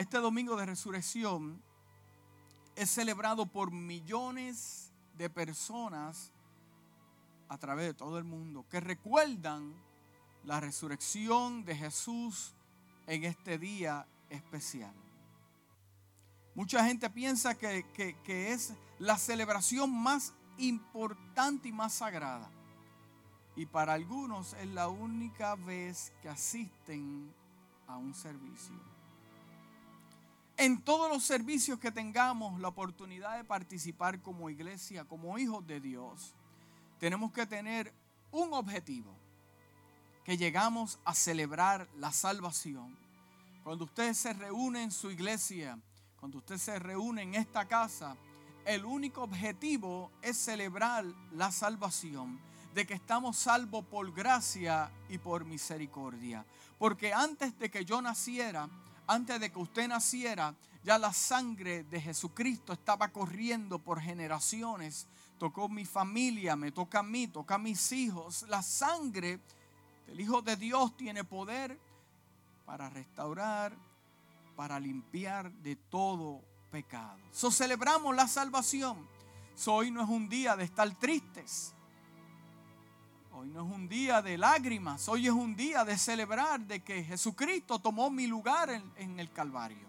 Este domingo de resurrección es celebrado por millones de personas a través de todo el mundo que recuerdan la resurrección de Jesús en este día especial. Mucha gente piensa que, es la celebración más importante y más sagrada. Y para algunos es la única vez que asisten a un servicio. En todos los servicios que tengamos la oportunidad de participar como iglesia, como hijos de Dios, tenemos que tener un objetivo, que llegamos a celebrar la salvación. Cuando usted se reúne en su iglesia, cuando usted se reúne en esta casa, el único objetivo es celebrar la salvación, de que estamos salvos por gracia y por misericordia. Porque antes de que yo naciera, antes de que usted naciera, ya la sangre de Jesucristo estaba corriendo por generaciones. Tocó mi familia, me toca a mí, toca a mis hijos. La sangre del Hijo de Dios tiene poder para restaurar, para limpiar de todo pecado. So celebramos la salvación. hoy no es un día de estar tristes. Hoy no es un día de lágrimas. Hoy es un día de celebrar de que Jesucristo tomó mi lugar en, en el Calvario.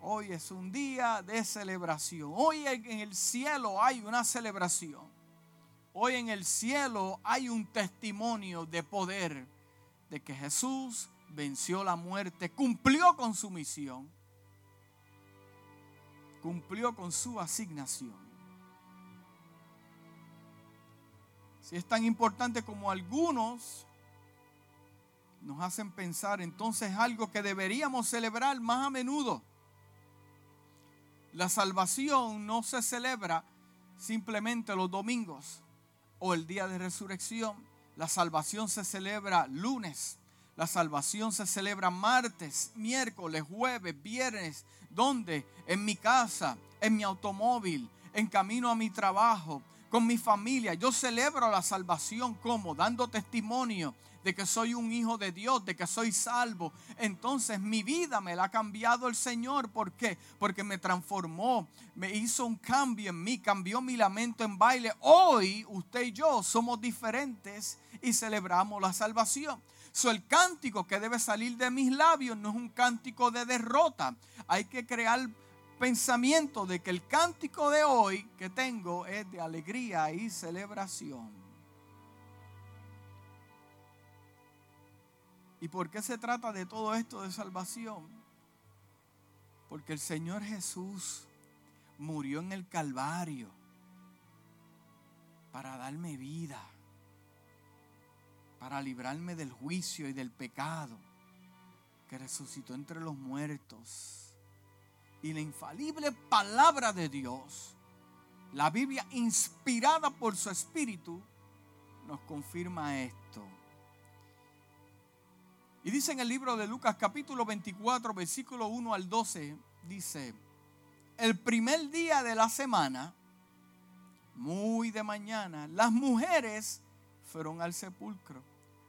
Hoy es un día de celebración. Hoy en el cielo hay una celebración. Hoy en el cielo hay un testimonio de poder de que Jesús venció la muerte, cumplió con su misión, cumplió con su asignación. Si es tan importante como algunos nos hacen pensar, entonces algo que deberíamos celebrar más a menudo. La salvación no se celebra simplemente los domingos o el día de resurrección. La salvación se celebra lunes, la salvación se celebra martes, miércoles, jueves, viernes. ¿Dónde? En mi casa, en mi automóvil, en camino a mi trabajo, con mi familia. Yo celebro la salvación como dando testimonio de que soy un hijo de Dios, de que soy salvo. Entonces mi vida me la ha cambiado el Señor. ¿Por qué? Porque me transformó, me hizo un cambio en mí, cambió mi lamento en baile. Hoy usted y yo somos diferentes y celebramos la salvación el cántico que debe salir de mis labios no es un cántico de derrota. Hay que crear pensamiento de que el cántico de hoy que tengo es de alegría y celebración. ¿Y por qué se trata de todo esto de salvación? Porque el Señor Jesús murió en el Calvario para darme vida para librarme del juicio y del pecado, que resucitó entre los muertos. Y la infalible palabra de Dios, la Biblia inspirada por su Espíritu, nos confirma esto. Y dice en el libro de Lucas capítulo 24, versículo 1 al 12, dice, el primer día de la semana, muy de mañana, las mujeres fueron al sepulcro.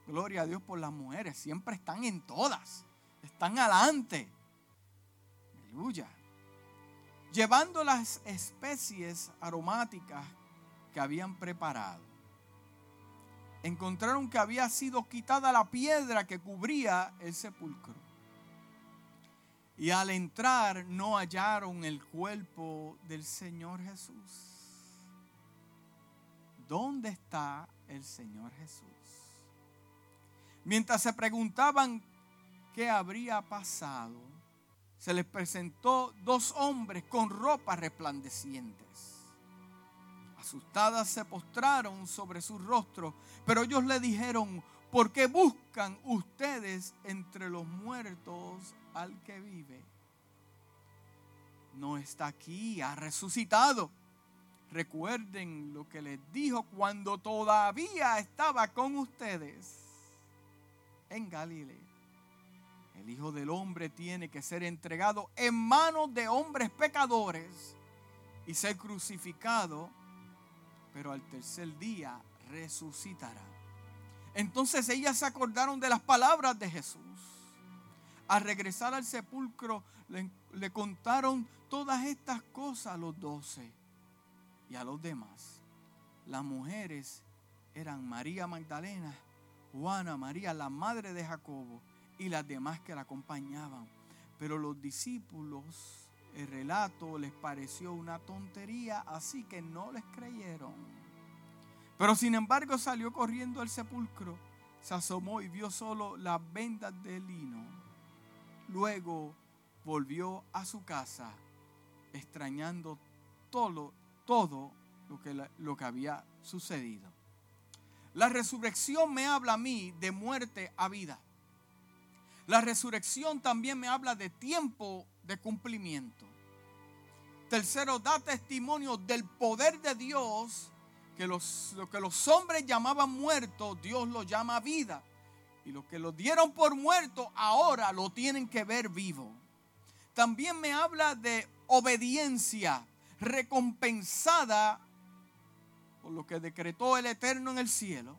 Gloria a Dios por las mujeres. Siempre están en todas. Están adelante. Aleluya. Llevando las especies aromáticas que habían preparado. Encontraron que había sido quitada la piedra que cubría el sepulcro. Y al entrar no hallaron el cuerpo del Señor Jesús. ¿Dónde está el Señor Jesús? Mientras se preguntaban qué habría pasado, se les presentó dos hombres con ropas resplandecientes. Asustadas se postraron sobre su rostro, pero ellos le dijeron, ¿por qué buscan ustedes entre los muertos al que vive? No está aquí, ha resucitado. Recuerden lo que les dijo cuando todavía estaba con ustedes en Galilea. El Hijo del Hombre tiene que ser entregado en manos de hombres pecadores y ser crucificado, pero al tercer día resucitará. Entonces ellas se acordaron de las palabras de Jesús. Al regresar al sepulcro le, contaron todas estas cosas a los doce y a los demás. Las mujeres eran María Magdalena, Juana, María, la madre de Jacobo y las demás que la acompañaban. Pero los discípulos, el relato les pareció una tontería, así que no les creyeron. Pero sin embargo salió corriendo al sepulcro, se asomó y vio solo las vendas de lino. Luego volvió a su casa, extrañando todo, todo lo que, lo que había sucedido. La resurrección me habla a mí de muerte a vida. La resurrección también me habla de tiempo de cumplimiento. Tercero, da testimonio del poder de Dios, que los, lo que los hombres llamaban muerto, Dios lo llama vida. Y lo que lo dieron por muerto, ahora lo tienen que ver vivo. También me habla de obediencia recompensada por lo que decretó el Eterno en el cielo.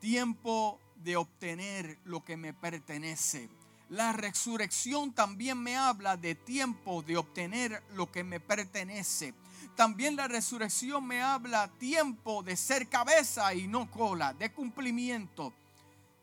Tiempo de obtener lo que me pertenece. La resurrección también me habla de tiempo de obtener lo que me pertenece. También la resurrección me habla tiempo de ser cabeza y no cola, de cumplimiento.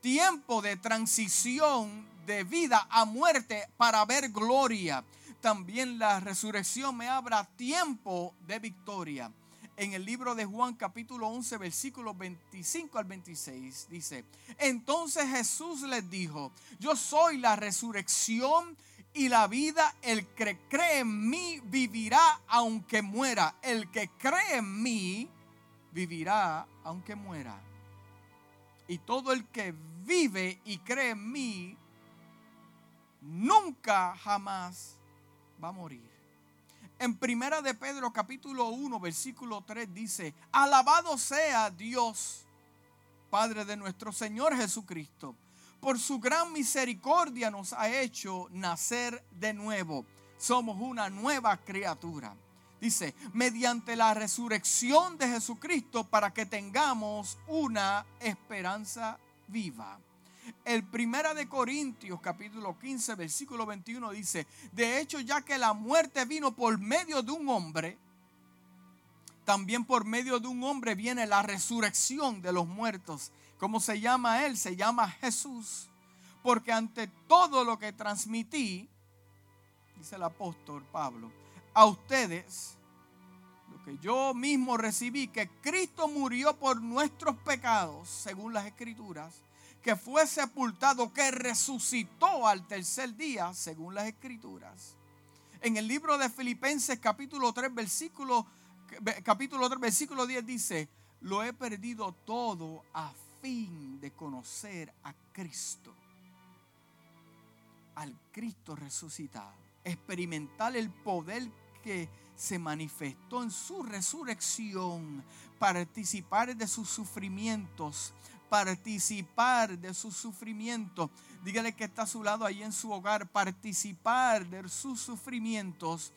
Tiempo de transición de vida a muerte para ver gloria. También la resurrección me habla tiempo de victoria en el libro de Juan capítulo 11 versículos 25 al 26 dice, entonces Jesús les dijo, yo soy la resurrección y la vida, el que cree en mí vivirá aunque muera, el que cree en mí vivirá aunque muera. Y todo el que vive y cree en mí nunca jamás va a morir. En Primera de Pedro capítulo 1 versículo 3 dice, alabado sea Dios, Padre de nuestro Señor Jesucristo. Por su gran misericordia nos ha hecho nacer de nuevo. Somos una nueva criatura. Dice, mediante la resurrección de Jesucristo para que tengamos una esperanza viva. El primera de Corintios capítulo 15 versículo 21 dice, de hecho ya que la muerte vino por medio de un hombre, también por medio de un hombre viene la resurrección de los muertos. ¿Cómo se llama él? Se llama Jesús. Porque ante todo lo que transmití, dice el apóstol Pablo, a ustedes, lo que yo mismo recibí, que Cristo murió por nuestros pecados, según las escrituras que fue sepultado, que resucitó al tercer día, según las escrituras. En el libro de Filipenses capítulo 3, versículo, capítulo 3, versículo 10 dice, lo he perdido todo a fin de conocer a Cristo, al Cristo resucitado, experimentar el poder que se manifestó en su resurrección, participar de sus sufrimientos, participar de su sufrimiento. Dígale que está a su lado ahí en su hogar, participar de sus sufrimientos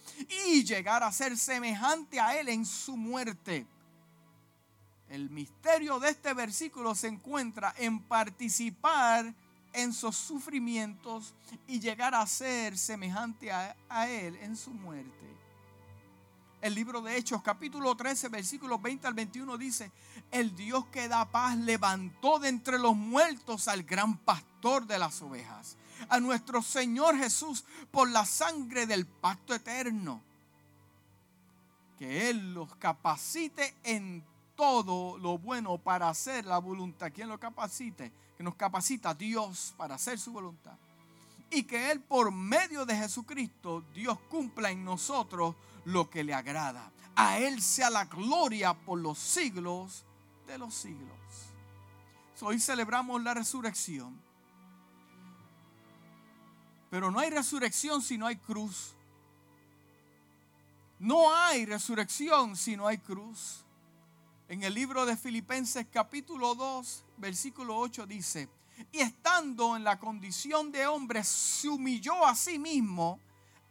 y llegar a ser semejante a Él en su muerte. El misterio de este versículo se encuentra en participar en sus sufrimientos y llegar a ser semejante a, a Él en su muerte el libro de Hechos, capítulo 13, versículos 20 al 21 dice, el Dios que da paz levantó de entre los muertos al gran pastor de las ovejas, a nuestro Señor Jesús por la sangre del pacto eterno. Que Él los capacite en todo lo bueno para hacer la voluntad. ¿Quién lo capacite? Que nos capacita Dios para hacer su voluntad. Y que Él por medio de Jesucristo, Dios cumpla en nosotros lo que le agrada. A Él sea la gloria por los siglos de los siglos. Hoy celebramos la resurrección. Pero no hay resurrección si no hay cruz. No hay resurrección si no hay cruz. En el libro de Filipenses capítulo 2, versículo 8 dice, y estando en la condición de hombre, se humilló a sí mismo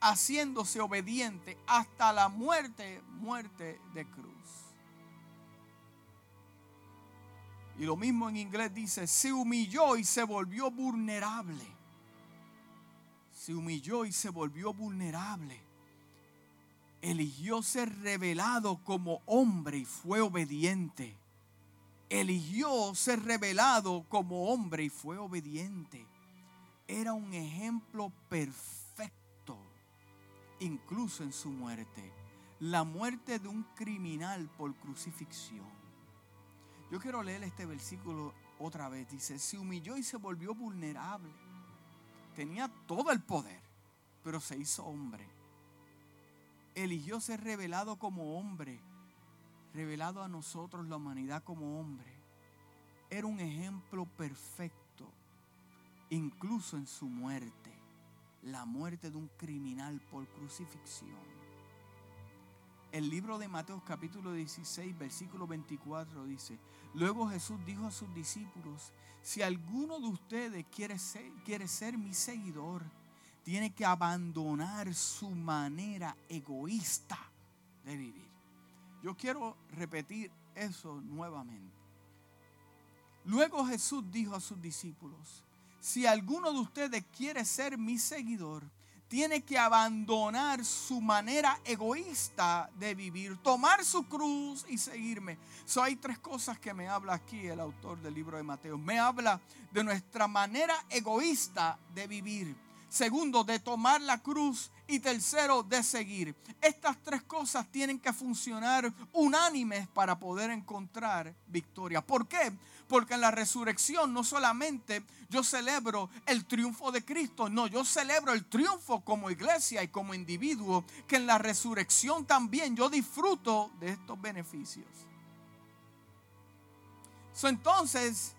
haciéndose obediente hasta la muerte, muerte de cruz. Y lo mismo en inglés dice, se humilló y se volvió vulnerable. se humilló y se volvió vulnerable. Eligió ser revelado como hombre y fue obediente. Eligió ser revelado como hombre y fue obediente. Era un ejemplo perfecto, incluso en su muerte. La muerte de un criminal por crucifixión. Yo quiero leer este versículo otra vez. Dice, se humilló y se volvió vulnerable tenía todo el poder, pero se hizo hombre. Eligió ser revelado como hombre, revelado a nosotros la humanidad como hombre. Era un ejemplo perfecto, incluso en su muerte, la muerte de un criminal por crucifixión. El libro de Mateo capítulo 16, versículo 24 dice, luego Jesús dijo a sus discípulos, si alguno de ustedes quiere ser, mi seguidor, tiene que abandonar su manera egoísta de vivir. Yo quiero repetir eso nuevamente. Luego Jesús dijo a sus discípulos, si alguno de ustedes quiere ser mi seguidor, tiene que abandonar su manera egoísta de vivir, tomar su cruz y seguirme. So, hay tres cosas que me habla aquí el autor del libro de Mateo. Me habla de nuestra manera egoísta de vivir. Segundo, de tomar la cruz. Y tercero, de seguir. Estas tres cosas tienen que funcionar unánimes para poder encontrar victoria. ¿Por qué? Porque en la resurrección no solamente yo celebro el triunfo de Cristo, no, yo celebro el triunfo como iglesia y como individuo, que en la resurrección también yo disfruto de estos beneficios. entonces,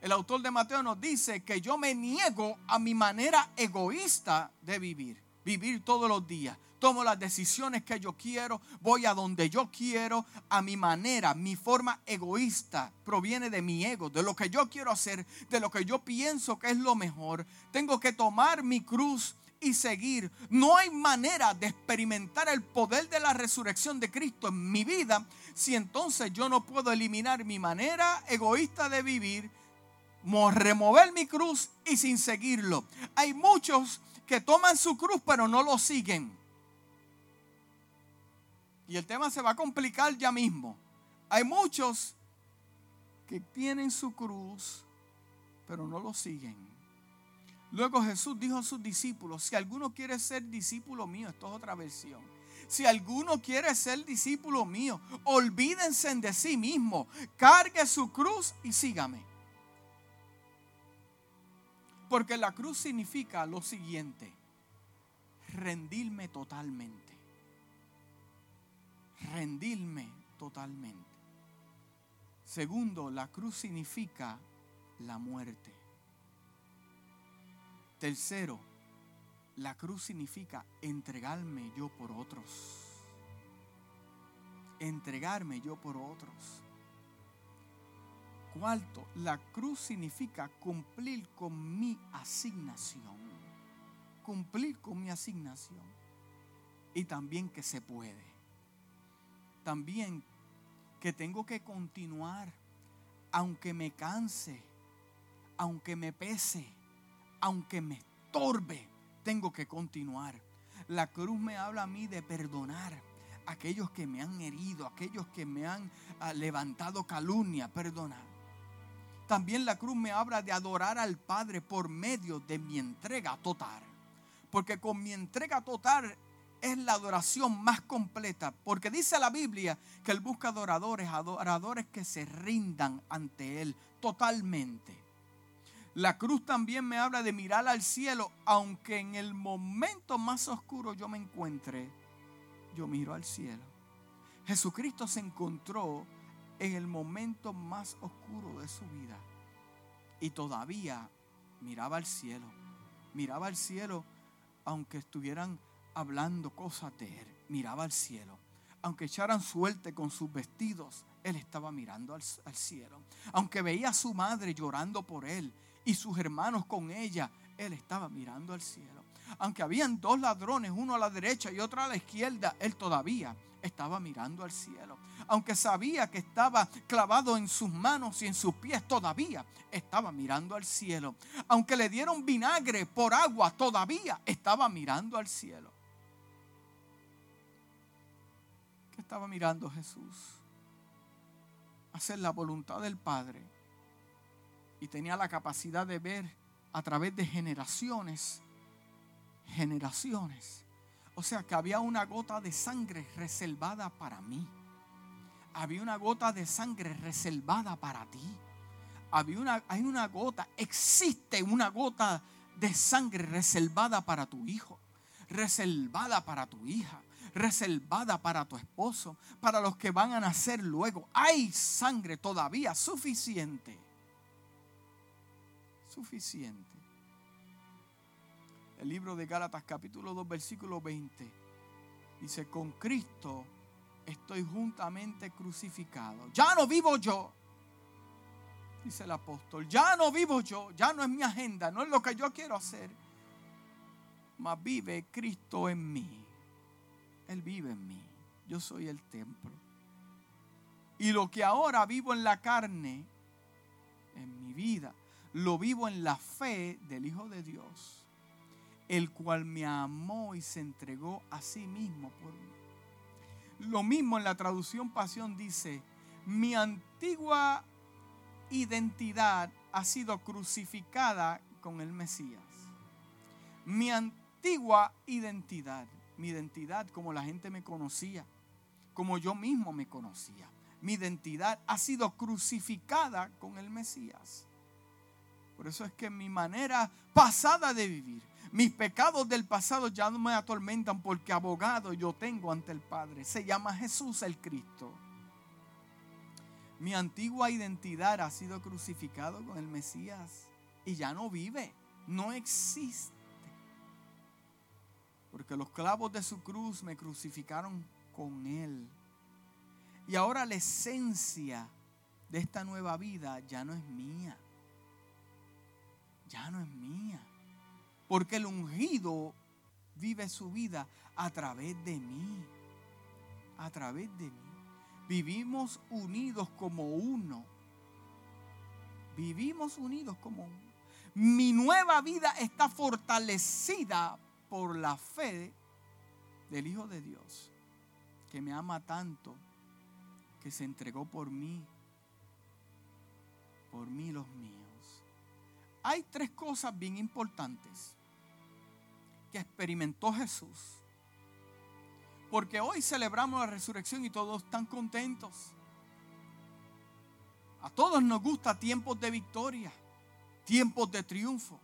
el autor de Mateo nos dice que yo me niego a mi manera egoísta de vivir, vivir todos los días tomo las decisiones que yo quiero, voy a donde yo quiero, a mi manera, mi forma egoísta proviene de mi ego, de lo que yo quiero hacer, de lo que yo pienso que es lo mejor. Tengo que tomar mi cruz y seguir. No hay manera de experimentar el poder de la resurrección de Cristo en mi vida si entonces yo no puedo eliminar mi manera egoísta de vivir, remover mi cruz y sin seguirlo. Hay muchos que toman su cruz pero no lo siguen. Y el tema se va a complicar ya mismo. Hay muchos que tienen su cruz, pero no lo siguen. Luego Jesús dijo a sus discípulos, si alguno quiere ser discípulo mío, esto es otra versión. Si alguno quiere ser discípulo mío, olvídense de sí mismo, cargue su cruz y sígame. Porque la cruz significa lo siguiente, rendirme totalmente rendirme totalmente. Segundo, la cruz significa la muerte. Tercero, la cruz significa entregarme yo por otros. Entregarme yo por otros. Cuarto, la cruz significa cumplir con mi asignación. Cumplir con mi asignación. Y también que se puede también que tengo que continuar, aunque me canse, aunque me pese, aunque me estorbe, tengo que continuar. La cruz me habla a mí de perdonar aquellos que me han herido, aquellos que me han ah, levantado calumnia, perdonar. También la cruz me habla de adorar al Padre por medio de mi entrega total. Porque con mi entrega total es la adoración más completa, porque dice la Biblia que Él busca adoradores, adoradores que se rindan ante Él totalmente. La cruz también me habla de mirar al cielo, aunque en el momento más oscuro yo me encuentre, yo miro al cielo. Jesucristo se encontró en el momento más oscuro de su vida y todavía miraba al cielo, miraba al cielo aunque estuvieran hablando cosas de él. Miraba al cielo. Aunque echaran suerte con sus vestidos, él estaba mirando al, cielo. Aunque veía a su madre llorando por él y sus hermanos con ella, Él estaba mirando al cielo. Aunque habían dos ladrones, uno a la derecha y otro a la izquierda, Él todavía estaba mirando al cielo. Aunque sabía que estaba clavado en sus manos y en sus pies, todavía estaba mirando al cielo. Aunque le dieron vinagre por agua, todavía estaba mirando al cielo. ¿Qué estaba mirando Jesús? Hacer la voluntad del Padre. Y tenía la capacidad de ver a través de generaciones, generaciones o sea que había una gota de sangre reservada para mí. Había una gota de sangre reservada para ti. Había una, hay una gota, existe una gota de sangre reservada para tu hijo, reservada para tu hija, reservada para tu esposo, para los que van a nacer luego. Hay sangre todavía suficiente. Suficiente el libro de Gálatas capítulo 2 versículo 20. Dice, con Cristo estoy juntamente crucificado. Ya no vivo yo. Dice el apóstol, ya no vivo yo, ya no es mi agenda, no es lo que yo quiero hacer. Mas vive Cristo en mí. Él vive en mí. Yo soy el templo. Y lo que ahora vivo en la carne, en mi vida, lo vivo en la fe del Hijo de Dios el cual me amó y se entregó a sí mismo por mí. Lo mismo en la traducción Pasión dice, mi antigua identidad ha sido crucificada con el Mesías. Mi antigua identidad, mi identidad como la gente me conocía, como yo mismo me conocía. Mi identidad ha sido crucificada con el Mesías. Por eso es que mi manera pasada de vivir, mis pecados del pasado ya no me atormentan porque abogado yo tengo ante el Padre. Se llama Jesús el Cristo. Mi antigua identidad ha sido crucificado con el Mesías y ya no vive, no existe. Porque los clavos de su cruz me crucificaron con él. Y ahora la esencia de esta nueva vida ya no es mía. Ya no es mía porque el ungido vive su vida a través de mí. A través de mí. Vivimos unidos como uno. Vivimos unidos como uno. Mi nueva vida está fortalecida por la fe del Hijo de Dios, que me ama tanto, que se entregó por mí, por mí los míos. Hay tres cosas bien importantes que experimentó Jesús. Porque hoy celebramos la resurrección y todos están contentos. A todos nos gusta tiempos de victoria, tiempos de triunfo,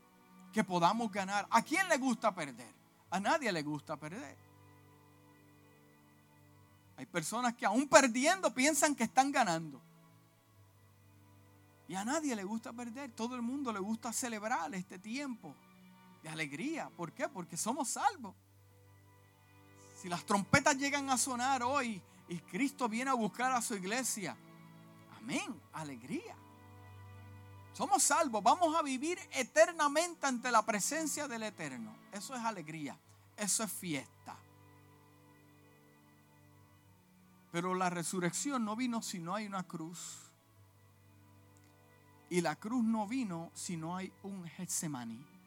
que podamos ganar. ¿A quién le gusta perder? A nadie le gusta perder. Hay personas que aún perdiendo piensan que están ganando. Y a nadie le gusta perder. Todo el mundo le gusta celebrar este tiempo de alegría. ¿Por qué? Porque somos salvos. Si las trompetas llegan a sonar hoy y Cristo viene a buscar a su iglesia, amén, alegría. Somos salvos, vamos a vivir eternamente ante la presencia del Eterno. Eso es alegría, eso es fiesta. Pero la resurrección no vino si no hay una cruz. Y la cruz no vino si no hay un Getsemaní.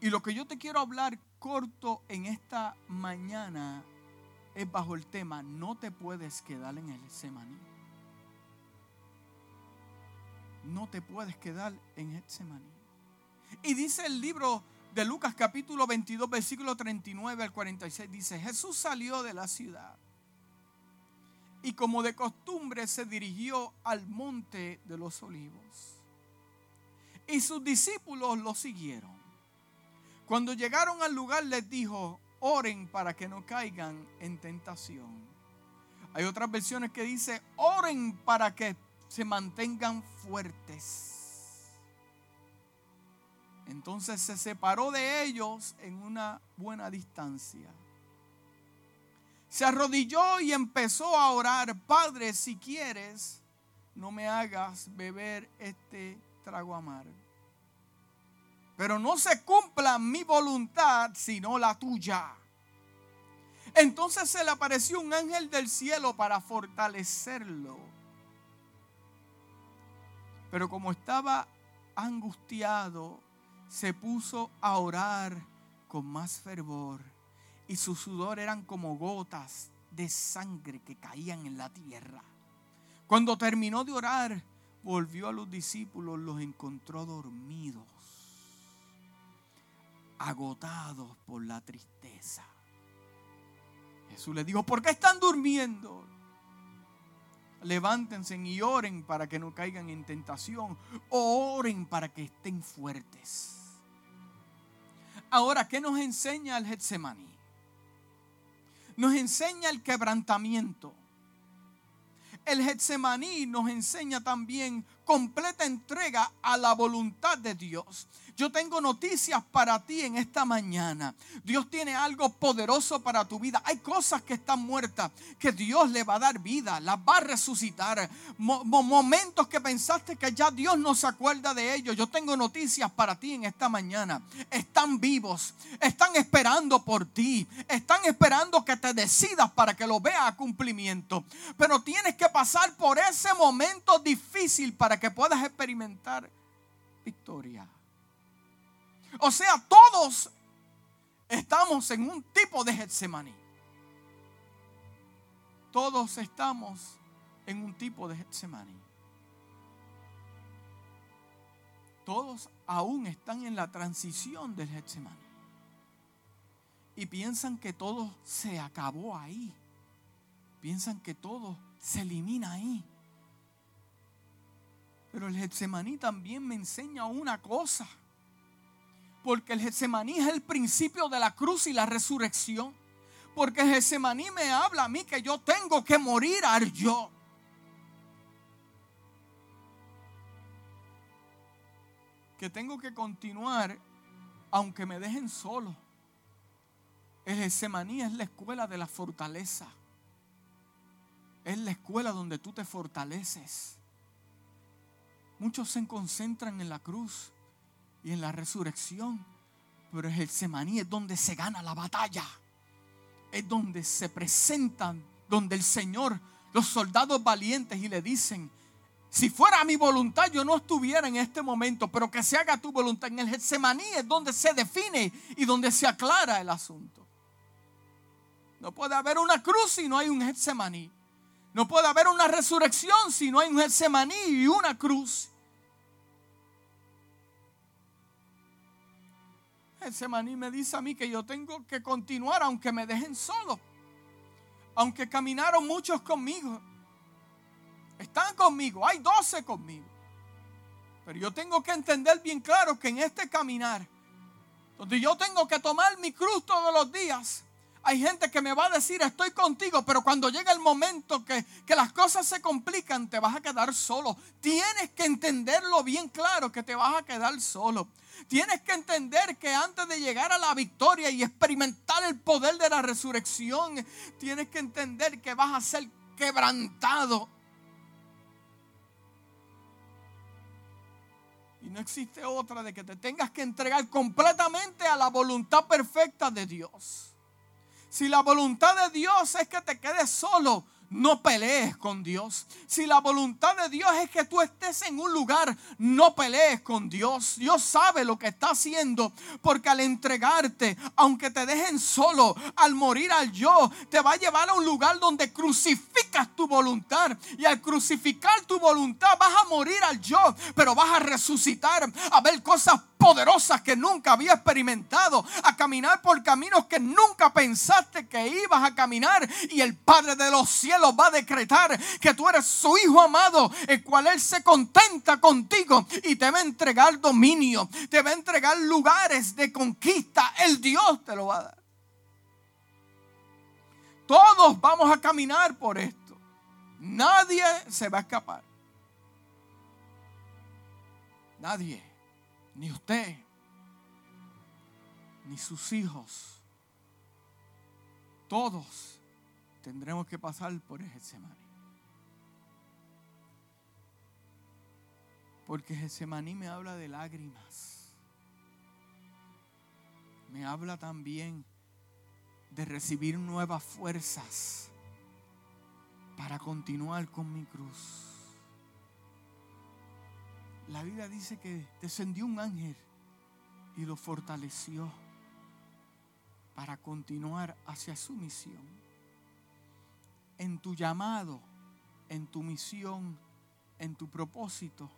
Y lo que yo te quiero hablar corto en esta mañana es bajo el tema, no te puedes quedar en el semaní. No te puedes quedar en el semaní. Y dice el libro de Lucas capítulo 22, versículo 39 al 46, dice, Jesús salió de la ciudad y como de costumbre se dirigió al monte de los olivos. Y sus discípulos lo siguieron. Cuando llegaron al lugar les dijo, oren para que no caigan en tentación. Hay otras versiones que dice, oren para que se mantengan fuertes. Entonces se separó de ellos en una buena distancia. Se arrodilló y empezó a orar, Padre, si quieres, no me hagas beber este trago amargo. Pero no se cumpla mi voluntad, sino la tuya. Entonces se le apareció un ángel del cielo para fortalecerlo. Pero como estaba angustiado, se puso a orar con más fervor y su sudor eran como gotas de sangre que caían en la tierra. Cuando terminó de orar, volvió a los discípulos, los encontró dormidos, agotados por la tristeza. Jesús les dijo, ¿por qué están durmiendo? Levántense y oren para que no caigan en tentación. Oren para que estén fuertes. Ahora, ¿qué nos enseña el Getsemaní? Nos enseña el quebrantamiento. El Getsemaní nos enseña también completa entrega a la voluntad de Dios. Yo tengo noticias para ti en esta mañana. Dios tiene algo poderoso para tu vida. Hay cosas que están muertas que Dios le va a dar vida, las va a resucitar. momentos que pensaste que ya Dios no se acuerda de ellos. Yo tengo noticias para ti en esta mañana. Están vivos, están esperando por ti, están esperando que te decidas para que lo veas a cumplimiento. Pero tienes que pasar por ese momento difícil para que puedas experimentar victoria. O sea, todos estamos en un tipo de Getsemaní. Todos estamos en un tipo de Getsemaní. Todos aún están en la transición del Getsemaní. Y piensan que todo se acabó ahí. Piensan que todo se elimina ahí. Pero el Getsemaní también me enseña una cosa porque el Getsemaní es el principio de la cruz y la resurrección. Porque el Getsemaní me habla a mí que yo tengo que morir al yo. Que tengo que continuar aunque me dejen solo. El Getsemaní es la escuela de la fortaleza. Es la escuela donde tú te fortaleces. Muchos se concentran en la cruz y en la resurrección. Pero el semaní es donde se gana la batalla. Es donde se presentan, donde el Señor, los soldados valientes y le dicen, si fuera mi voluntad yo no estuviera en este momento, pero que se haga tu voluntad. En el Getsemaní es donde se define y donde se aclara el asunto. No puede haber una cruz si no hay un Getsemaní. No puede haber una resurrección si no hay un Getsemaní y una cruz. Ese maní me dice a mí que yo tengo que continuar aunque me dejen solo. Aunque caminaron muchos conmigo. Están conmigo, hay doce conmigo. Pero yo tengo que entender bien claro que en este caminar, donde yo tengo que tomar mi cruz todos los días, hay gente que me va a decir, estoy contigo, pero cuando llega el momento que, que, las cosas se complican, te vas a quedar solo. Tienes que entenderlo bien claro que te vas a quedar solo. Tienes que entender que antes de llegar a la victoria y experimentar el poder de la resurrección, tienes que entender que vas a ser quebrantado. Y no existe otra de que te tengas que entregar completamente a la voluntad perfecta de Dios. Si la voluntad de Dios es que te quedes solo, no pelees con Dios. Si la voluntad de Dios es que tú estés en un lugar, no pelees con Dios. Dios sabe lo que está haciendo, porque al entregarte, aunque te dejen solo, al morir al yo, te va a llevar a un lugar donde crucificas tu voluntad. Y al crucificar tu voluntad vas a morir al yo, pero vas a resucitar, a ver cosas poderosas que nunca había experimentado, a caminar por caminos que nunca pensaste que ibas a caminar. Y el Padre de los cielos va a decretar que tú eres su hijo amado, el cual Él se contenta contigo y te va a entregar dominio, te va a entregar lugares de conquista. El Dios te lo va a dar. Todos vamos a caminar por esto. Nadie se va a escapar. Nadie, ni usted, ni sus hijos. Todos tendremos que pasar por Getsemaní. Porque Getsemaní me habla de lágrimas. me habla también de recibir nuevas fuerzas para continuar con mi cruz. La Biblia dice que descendió un ángel y lo fortaleció para continuar hacia su misión. En tu llamado, en tu misión, en tu propósito,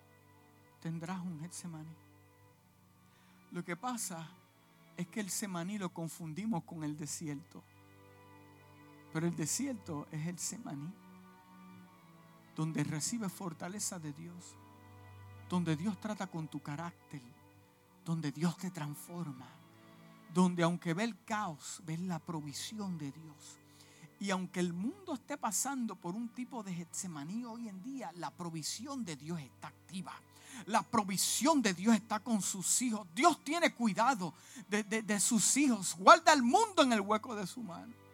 tendrás un Getsemaní. Lo que pasa es que el semaní lo confundimos con el desierto. Pero el desierto es el semaní, donde recibes fortaleza de Dios, donde Dios trata con tu carácter, donde Dios te transforma, donde aunque ve el caos, ves la provisión de Dios. Y aunque el mundo esté pasando por un tipo de Getsemaní hoy en día, la provisión de Dios está activa. La provisión de Dios está con sus hijos. Dios tiene cuidado de, de sus hijos. Guarda el mundo en el hueco de su mano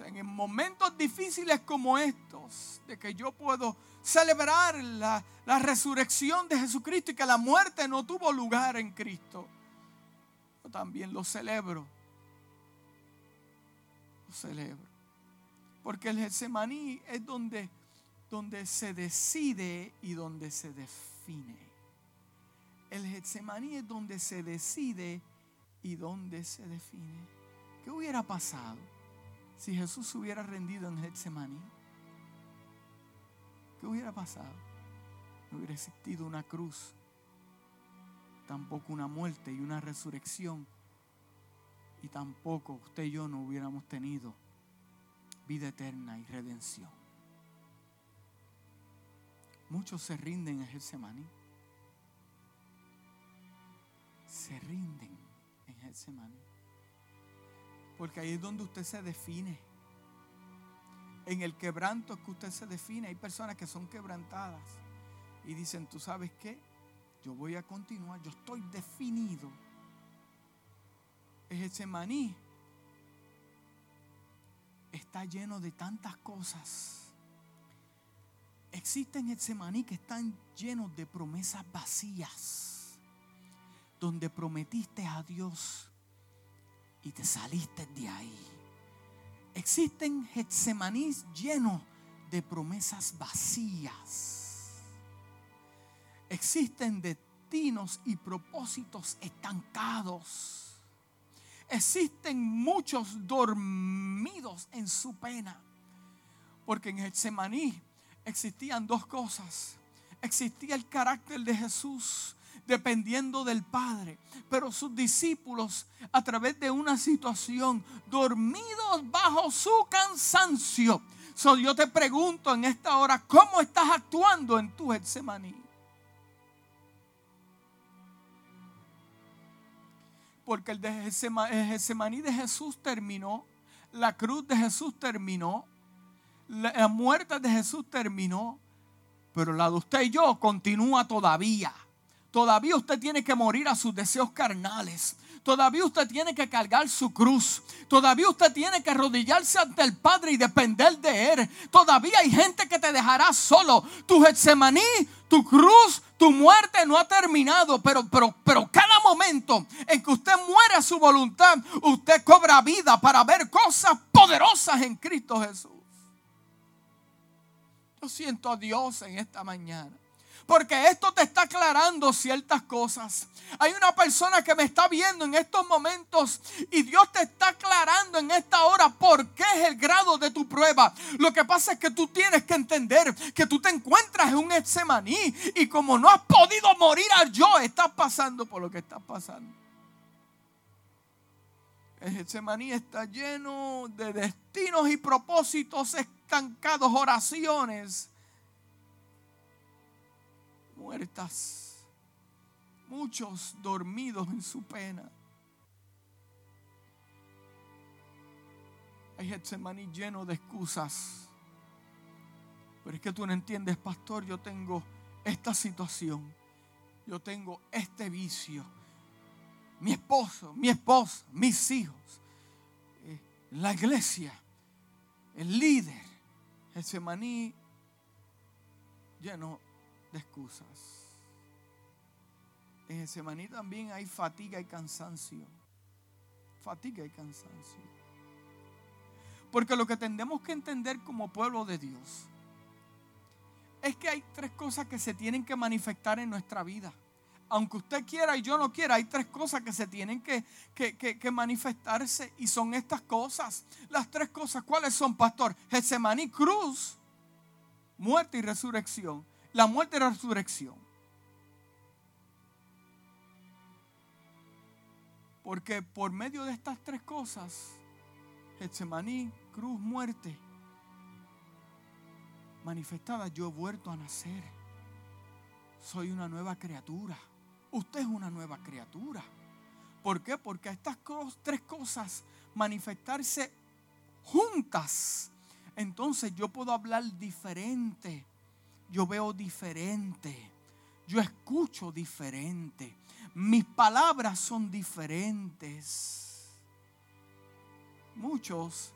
en momentos difíciles como estos, de que yo puedo celebrar la, la, resurrección de Jesucristo y que la muerte no tuvo lugar en Cristo, yo también lo celebro. Lo celebro. Porque el Getsemaní es donde, donde se decide y donde se define. El Getsemaní es donde se decide y donde se define. ¿Qué hubiera pasado? Si Jesús hubiera rendido en Getsemaní? ¿Qué hubiera pasado? No hubiera existido una cruz, tampoco una muerte y una resurrección, y tampoco usted y yo no hubiéramos tenido vida eterna y redención. Muchos se rinden en Getsemaní. Se rinden en Getsemaní. Porque ahí es donde usted se define. En el quebranto es que usted se define. Hay personas que son quebrantadas y dicen, tú sabes qué, yo voy a continuar, yo estoy definido. Ese maní está lleno de tantas cosas. Existen maní que están llenos de promesas vacías, donde prometiste a Dios y te saliste de ahí. Existen Getsemanís llenos de promesas vacías. Existen destinos y propósitos estancados. Existen muchos dormidos en su pena. Porque en Getsemaní existían dos cosas. Existía el carácter de Jesús dependiendo del Padre. Pero sus discípulos, a través de una situación, dormidos bajo su cansancio. So, yo te pregunto en esta hora, ¿cómo estás actuando en tu Getsemaní? Porque el, de el Getsemaní de Jesús terminó, la cruz de Jesús terminó, la muerte de Jesús terminó, pero la de usted y yo continúa todavía. Todavía usted tiene que morir a sus deseos carnales. Todavía usted tiene que cargar su cruz. Todavía usted tiene que arrodillarse ante el Padre y depender de Él. Todavía hay gente que te dejará solo. Tu Getsemaní, tu cruz, tu muerte no ha terminado. Pero, pero, pero cada momento en que usted muere a su voluntad, usted cobra vida para ver cosas poderosas en Cristo Jesús. Yo siento a Dios en esta mañana. Porque esto te está aclarando ciertas cosas. Hay una persona que me está viendo en estos momentos y Dios te está aclarando en esta hora por qué es el grado de tu prueba. Lo que pasa es que tú tienes que entender que tú te encuentras en un Etsemaní y como no has podido morir al yo, estás pasando por lo que estás pasando. El Getsemaní está lleno de destinos y propósitos estancados, oraciones muertas, muchos dormidos en su pena. Hay Getsemaní lleno de excusas. Pero es que tú no entiendes, pastor, yo tengo esta situación. Yo tengo este vicio. Mi esposo, mi esposa, mis hijos, eh, la iglesia, el líder. Getsemaní lleno excusas. En Getsemaní también hay fatiga y cansancio. Fatiga y cansancio. Porque lo que tendemos que entender como pueblo de Dios es que hay tres cosas que se tienen que manifestar en nuestra vida. Aunque usted quiera y yo no quiera, hay tres cosas que se tienen que, que, manifestarse y son estas cosas. Las tres cosas, ¿cuáles son, pastor? Getsemaní, cruz, muerte y resurrección. La muerte y resurrección. Porque por medio de estas tres cosas, Getsemaní, cruz, muerte, manifestada, yo he vuelto a nacer. Soy una nueva criatura. Usted es una nueva criatura. ¿Por qué? Porque estas tres cosas manifestarse juntas, entonces yo puedo hablar diferente. Yo veo diferente. Yo escucho diferente. Mis palabras son diferentes. Muchos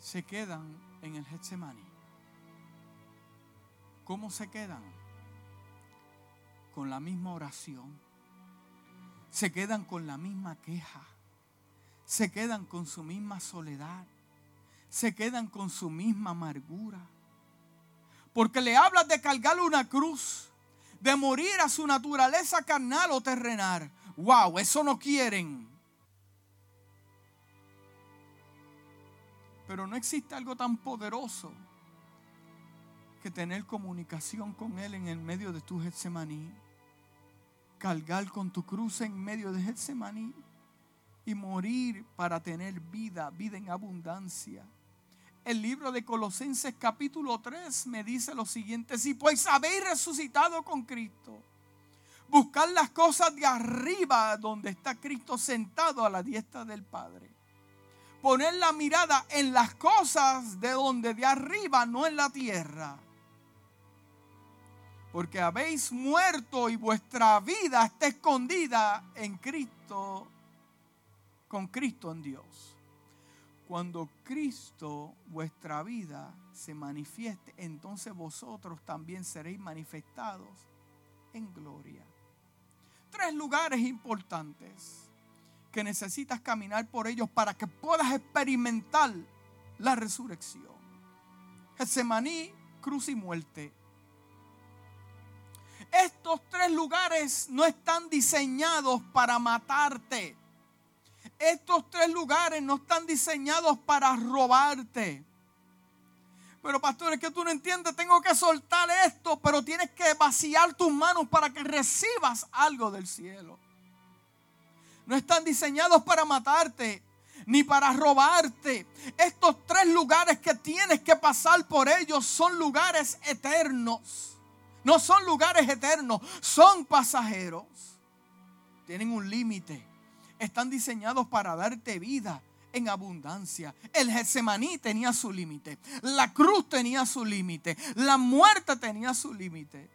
se quedan en el Getsemani. ¿Cómo se quedan? Con la misma oración. Se quedan con la misma queja. Se quedan con su misma soledad. Se quedan con su misma amargura. Porque le hablas de cargar una cruz, de morir a su naturaleza carnal o terrenal. Wow, eso no quieren. Pero no existe algo tan poderoso tener comunicación con Él en el medio de tu Getsemaní. Cargar con tu cruz en medio de Getsemaní y morir para tener vida, vida en abundancia. El libro de Colosenses capítulo 3 me dice lo siguiente, si pues habéis resucitado con Cristo, buscar las cosas de arriba donde está Cristo sentado a la diestra del Padre. Poner la mirada en las cosas de donde de arriba, no en la tierra porque habéis muerto y vuestra vida está escondida en Cristo, con Cristo en Dios. Cuando Cristo, vuestra vida, se manifieste, entonces vosotros también seréis manifestados en gloria. Tres lugares importantes que necesitas caminar por ellos para que puedas experimentar la resurrección. Getsemaní, cruz y muerte estos tres lugares no están diseñados para matarte. Estos tres lugares no están diseñados para robarte. Pero pastor, es que tú no entiendes, tengo que soltar esto, pero tienes que vaciar tus manos para que recibas algo del cielo. No están diseñados para matarte ni para robarte. Estos tres lugares que tienes que pasar por ellos son lugares eternos. No son lugares eternos, son pasajeros. Tienen un límite. Están diseñados para darte vida en abundancia. El Getsemaní tenía su límite. La cruz tenía su límite. La muerte tenía su límite.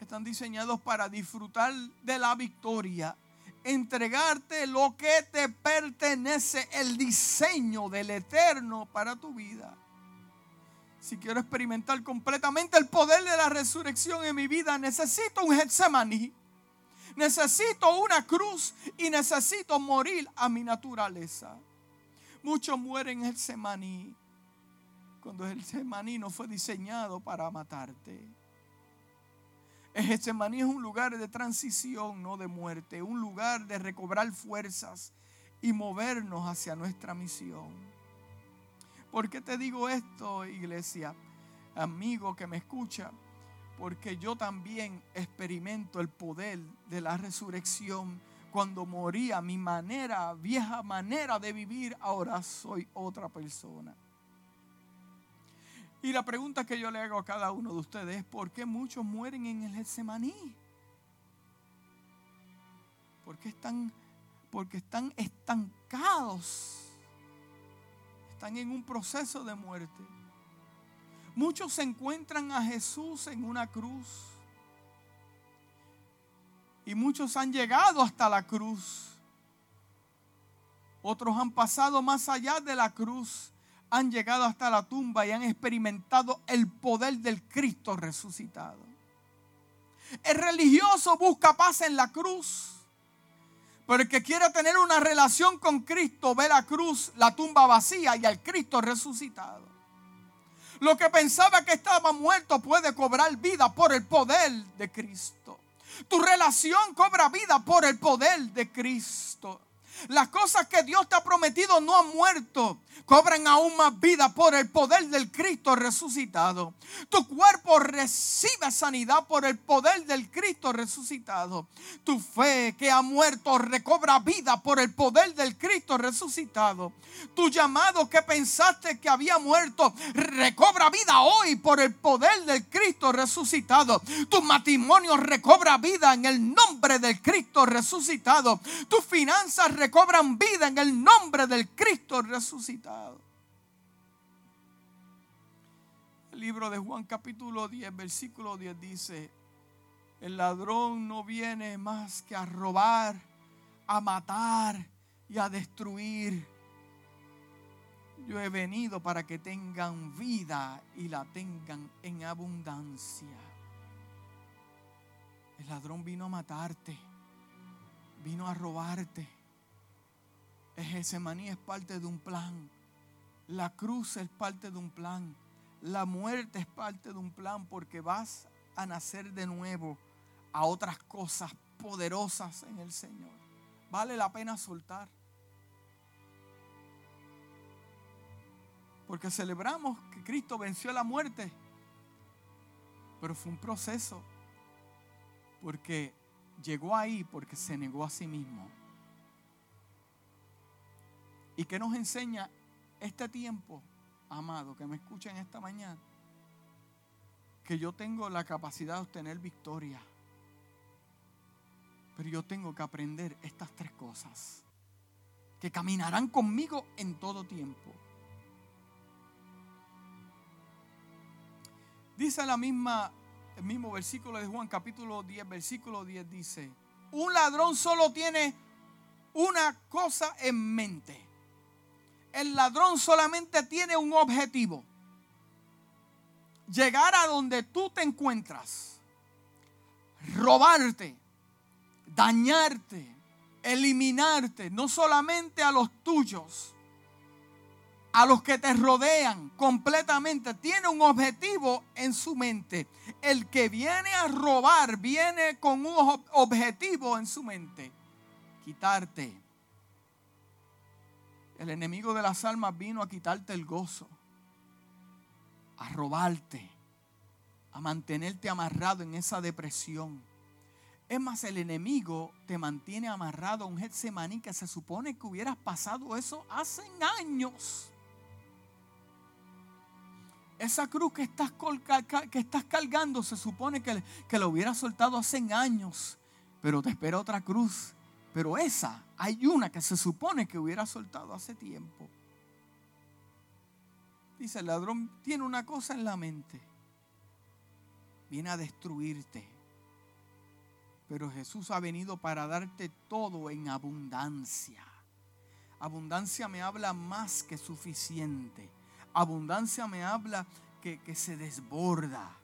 Están diseñados para disfrutar de la victoria. Entregarte lo que te pertenece, el diseño del eterno para tu vida si quiero experimentar completamente el poder de la resurrección en mi vida, necesito un Getsemaní. Necesito una cruz y necesito morir a mi naturaleza. Muchos mueren en Getsemaní cuando el Getsemaní no fue diseñado para matarte. El Getsemaní es un lugar de transición, no de muerte, un lugar de recobrar fuerzas y movernos hacia nuestra misión. ¿Por qué te digo esto, iglesia? Amigo que me escucha, porque yo también experimento el poder de la resurrección. Cuando moría mi manera, vieja manera de vivir, ahora soy otra persona. Y la pregunta que yo le hago a cada uno de ustedes es, ¿por qué muchos mueren en el Getsemaní? Porque están, porque están estancados están en un proceso de muerte. Muchos encuentran a Jesús en una cruz. Y muchos han llegado hasta la cruz. Otros han pasado más allá de la cruz. Han llegado hasta la tumba y han experimentado el poder del Cristo resucitado. El religioso busca paz en la cruz. Pero el que quiere tener una relación con Cristo ve la cruz, la tumba vacía y al Cristo resucitado. Lo que pensaba que estaba muerto puede cobrar vida por el poder de Cristo. Tu relación cobra vida por el poder de Cristo. Las cosas que Dios te ha prometido no han muerto cobran aún más vida por el poder del Cristo resucitado. Tu cuerpo recibe sanidad por el poder del Cristo resucitado. Tu fe que ha muerto recobra vida por el poder del Cristo resucitado. Tu llamado que pensaste que había muerto recobra vida hoy por el poder del Cristo resucitado. Tu matrimonio recobra vida en el nombre del Cristo resucitado. Tus finanzas recobran vida en el nombre del Cristo resucitado. El libro de Juan capítulo 10, versículo 10 dice, el ladrón no viene más que a robar, a matar y a destruir. Yo he venido para que tengan vida y la tengan en abundancia. El ladrón vino a matarte, vino a robarte. Ese maní es parte de un plan. La cruz es parte de un plan. La muerte es parte de un plan porque vas a nacer de nuevo a otras cosas poderosas en el Señor. Vale la pena soltar. Porque celebramos que Cristo venció la muerte. Pero fue un proceso. Porque llegó ahí porque se negó a sí mismo. ¿Y qué nos enseña este tiempo, amado, que me escuchen esta mañana, que yo tengo la capacidad de obtener victoria. Pero yo tengo que aprender estas tres cosas, que caminarán conmigo en todo tiempo. Dice la misma, el mismo versículo de Juan capítulo 10, versículo 10 dice, un ladrón solo tiene una cosa en mente el ladrón solamente tiene un objetivo. Llegar a donde tú te encuentras. Robarte. Dañarte. Eliminarte. No solamente a los tuyos. A los que te rodean completamente. Tiene un objetivo en su mente. El que viene a robar viene con un objetivo en su mente. Quitarte el enemigo de las almas vino a quitarte el gozo, a robarte, a mantenerte amarrado en esa depresión. Es más, el enemigo te mantiene amarrado a un Getsemaní que se supone que hubieras pasado eso hace años. Esa cruz que estás, que estás cargando se supone que, que la hubieras soltado hace años, pero te espera otra cruz pero esa, hay una que se supone que hubiera soltado hace tiempo. Dice, el ladrón tiene una cosa en la mente. Viene a destruirte. Pero Jesús ha venido para darte todo en abundancia. Abundancia me habla más que suficiente. Abundancia me habla que, que se desborda.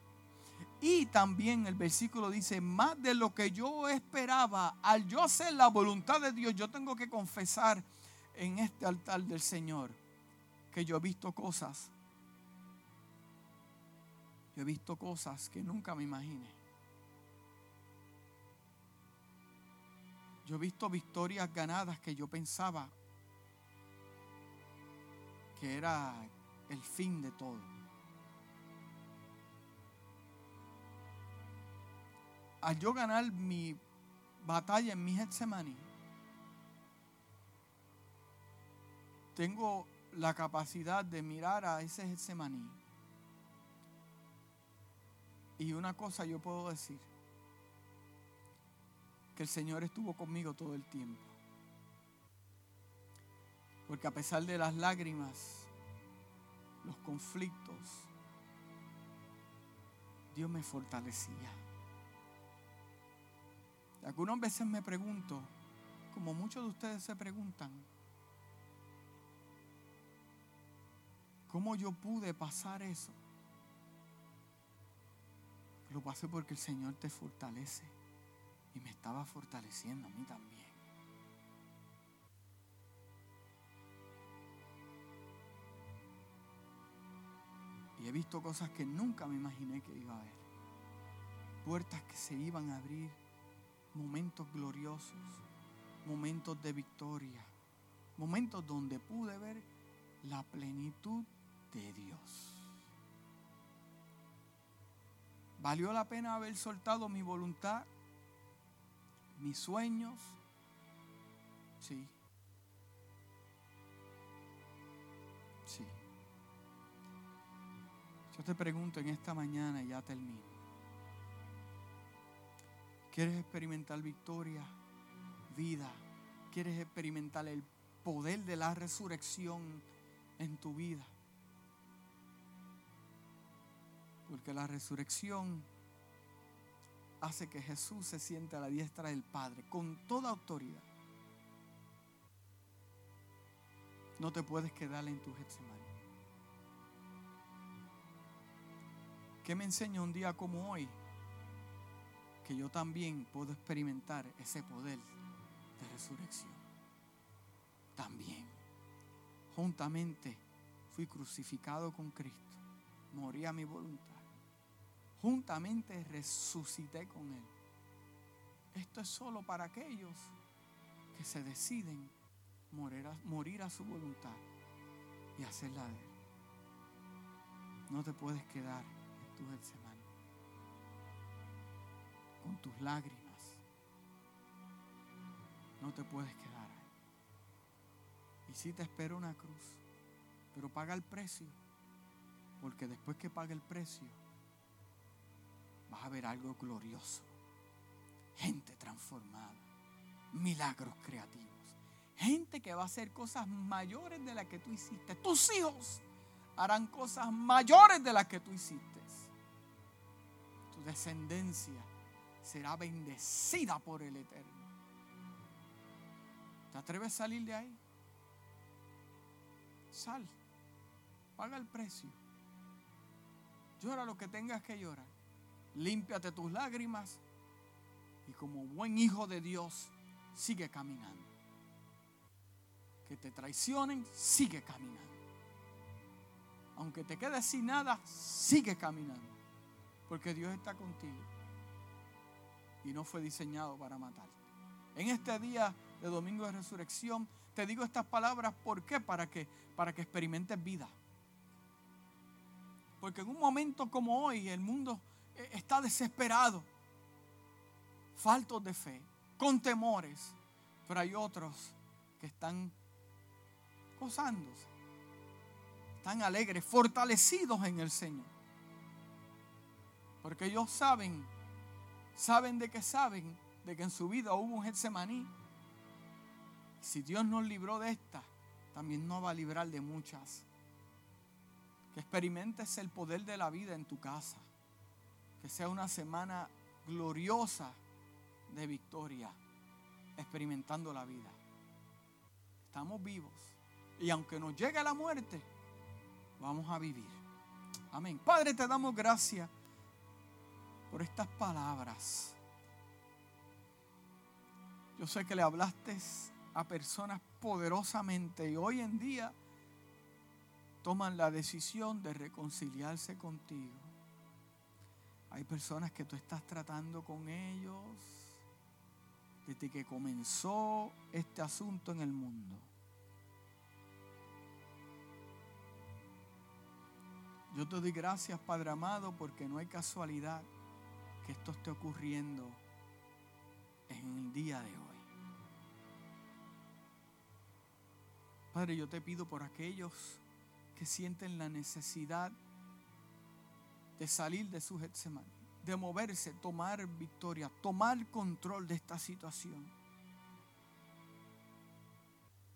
Y también el versículo dice, más de lo que yo esperaba, al yo hacer la voluntad de Dios, yo tengo que confesar en este altar del Señor que yo he visto cosas. Yo he visto cosas que nunca me imaginé. Yo he visto victorias ganadas que yo pensaba que era el fin de todo. Al yo ganar mi batalla en mi Getsemaní, tengo la capacidad de mirar a ese Getsemaní. Y una cosa yo puedo decir, que el Señor estuvo conmigo todo el tiempo. Porque a pesar de las lágrimas, los conflictos, Dios me fortalecía. Algunas veces me pregunto, como muchos de ustedes se preguntan, ¿cómo yo pude pasar eso? Lo pasé porque el Señor te fortalece y me estaba fortaleciendo a mí también. Y he visto cosas que nunca me imaginé que iba a ver. Puertas que se iban a abrir, momentos gloriosos, momentos de victoria, momentos donde pude ver la plenitud de Dios. ¿Valió la pena haber soltado mi voluntad, mis sueños? Sí. Sí. Yo te pregunto en esta mañana y ya termino. ¿Quieres experimentar victoria, vida? ¿Quieres experimentar el poder de la resurrección en tu vida? Porque la resurrección hace que Jesús se siente a la diestra del Padre con toda autoridad. No te puedes quedar en tu Getsemaní. ¿Qué me enseña un día como hoy? Que yo también puedo experimentar ese poder de resurrección. También. Juntamente fui crucificado con Cristo. Morí a mi voluntad juntamente resucité con Él. Esto es solo para aquellos que se deciden morir a, su voluntad y hacerla de Él. No te puedes quedar en tu Getsemaní con tus lágrimas. No te puedes quedar ahí. Y si te espera una cruz, pero paga el precio, porque después que pague el precio, vas a ver algo glorioso. Gente transformada, milagros creativos. Gente que va a hacer cosas mayores de las que tú hiciste. Tus hijos harán cosas mayores de las que tú hiciste. Tu descendencia será bendecida por el Eterno. ¿Te atreves a salir de ahí? Sal, paga el precio. Llora lo que tengas que llorar límpiate tus lágrimas y como buen hijo de Dios, sigue caminando. Que te traicionen, sigue caminando. Aunque te quedes sin nada, sigue caminando. Porque Dios está contigo. Y no fue diseñado para matarte. En este día de domingo de resurrección, te digo estas palabras, ¿por qué? Para que, para que experimentes vida. Porque en un momento como hoy, el mundo está desesperado, faltos de fe, con temores, pero hay otros que están gozándose, están alegres, fortalecidos en el Señor. Porque ellos saben, saben de que saben, de que en su vida hubo un Getsemaní. Si Dios nos libró de esta, también nos va a librar de muchas. Que experimentes el poder de la vida en tu casa que sea una semana gloriosa de victoria, experimentando la vida. Estamos vivos y aunque nos llegue la muerte, vamos a vivir. Amén. Padre, te damos gracias por estas palabras. Yo sé que le hablaste a personas poderosamente y hoy en día toman la decisión de reconciliarse contigo. Hay personas que tú estás tratando con ellos desde que comenzó este asunto en el mundo. Yo te doy gracias, Padre amado, porque no hay casualidad que esto esté ocurriendo en el día de hoy. Padre, yo te pido por aquellos que sienten la necesidad de salir de su Getsemaní, de moverse, tomar victoria, tomar control de esta situación.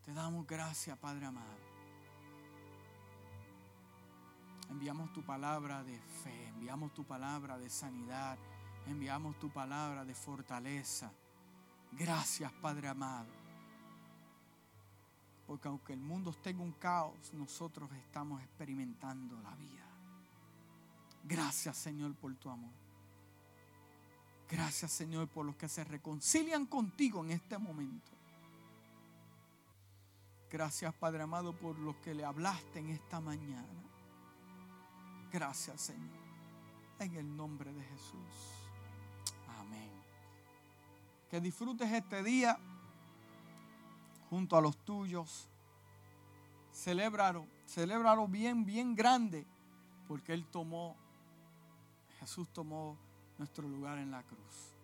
Te damos gracias, Padre amado. Enviamos tu palabra de fe, enviamos tu palabra de sanidad, enviamos tu palabra de fortaleza. Gracias, Padre amado. Porque aunque el mundo esté en un caos, nosotros estamos experimentando la vida. Gracias Señor por tu amor. Gracias Señor por los que se reconcilian contigo en este momento. Gracias Padre amado por los que le hablaste en esta mañana. Gracias Señor. En el nombre de Jesús. Que disfrutes este día junto a los tuyos. Celébralo, celébralo bien, bien grande, porque Él tomó, Jesús tomó nuestro lugar en la cruz.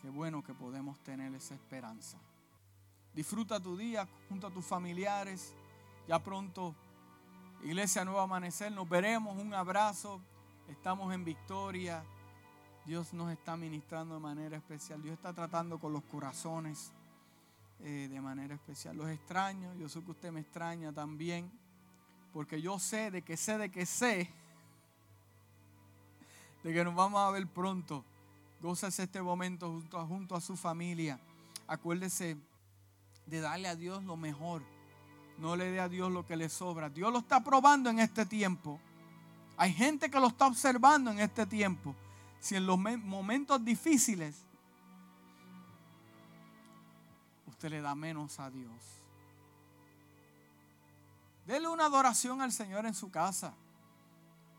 Qué bueno que podemos tener esa esperanza. Disfruta tu día junto a tus familiares. Ya pronto, Iglesia Nuevo Amanecer, nos veremos. Un abrazo. Estamos en victoria. Dios nos está ministrando de manera especial. Dios está tratando con los corazones eh, de manera especial. Los extraño. Yo sé que usted me extraña también. Porque yo sé de que sé de que sé de que nos vamos a ver pronto. Gózase este momento junto a, junto a su familia. Acuérdese de darle a Dios lo mejor. No le dé a Dios lo que le sobra. Dios lo está probando en este tiempo. Hay gente que lo está observando en este tiempo. Si en los momentos difíciles usted le da menos a Dios. Dele una adoración al Señor en su casa.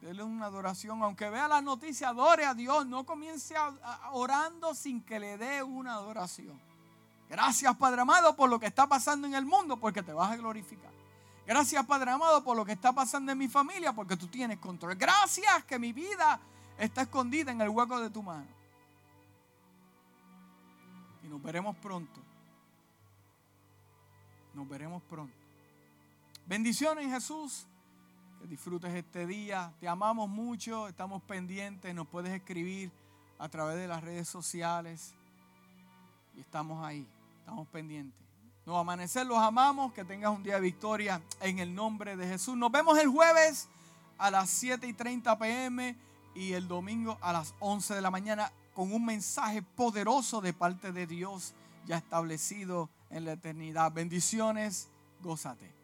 Dele una adoración. Aunque vea las noticias, adore a Dios. No comience orando sin que le dé una adoración. Gracias, Padre amado, por lo que está pasando en el mundo, porque te vas a glorificar. Gracias, Padre amado, por lo que está pasando en mi familia, porque tú tienes control. Gracias que mi vida está escondida en el hueco de tu mano. Y nos veremos pronto. Nos veremos pronto. Bendiciones, Jesús. Que disfrutes este día. Te amamos mucho. Estamos pendientes. Nos puedes escribir a través de las redes sociales. Y estamos ahí. Estamos pendientes. Nos amanecer, los amamos. Que tengas un día de victoria en el nombre de Jesús. Nos vemos el jueves a las 7 y 30 pm y el domingo a las 11 de la mañana con un mensaje poderoso de parte de Dios ya establecido en la eternidad. Bendiciones, gózate.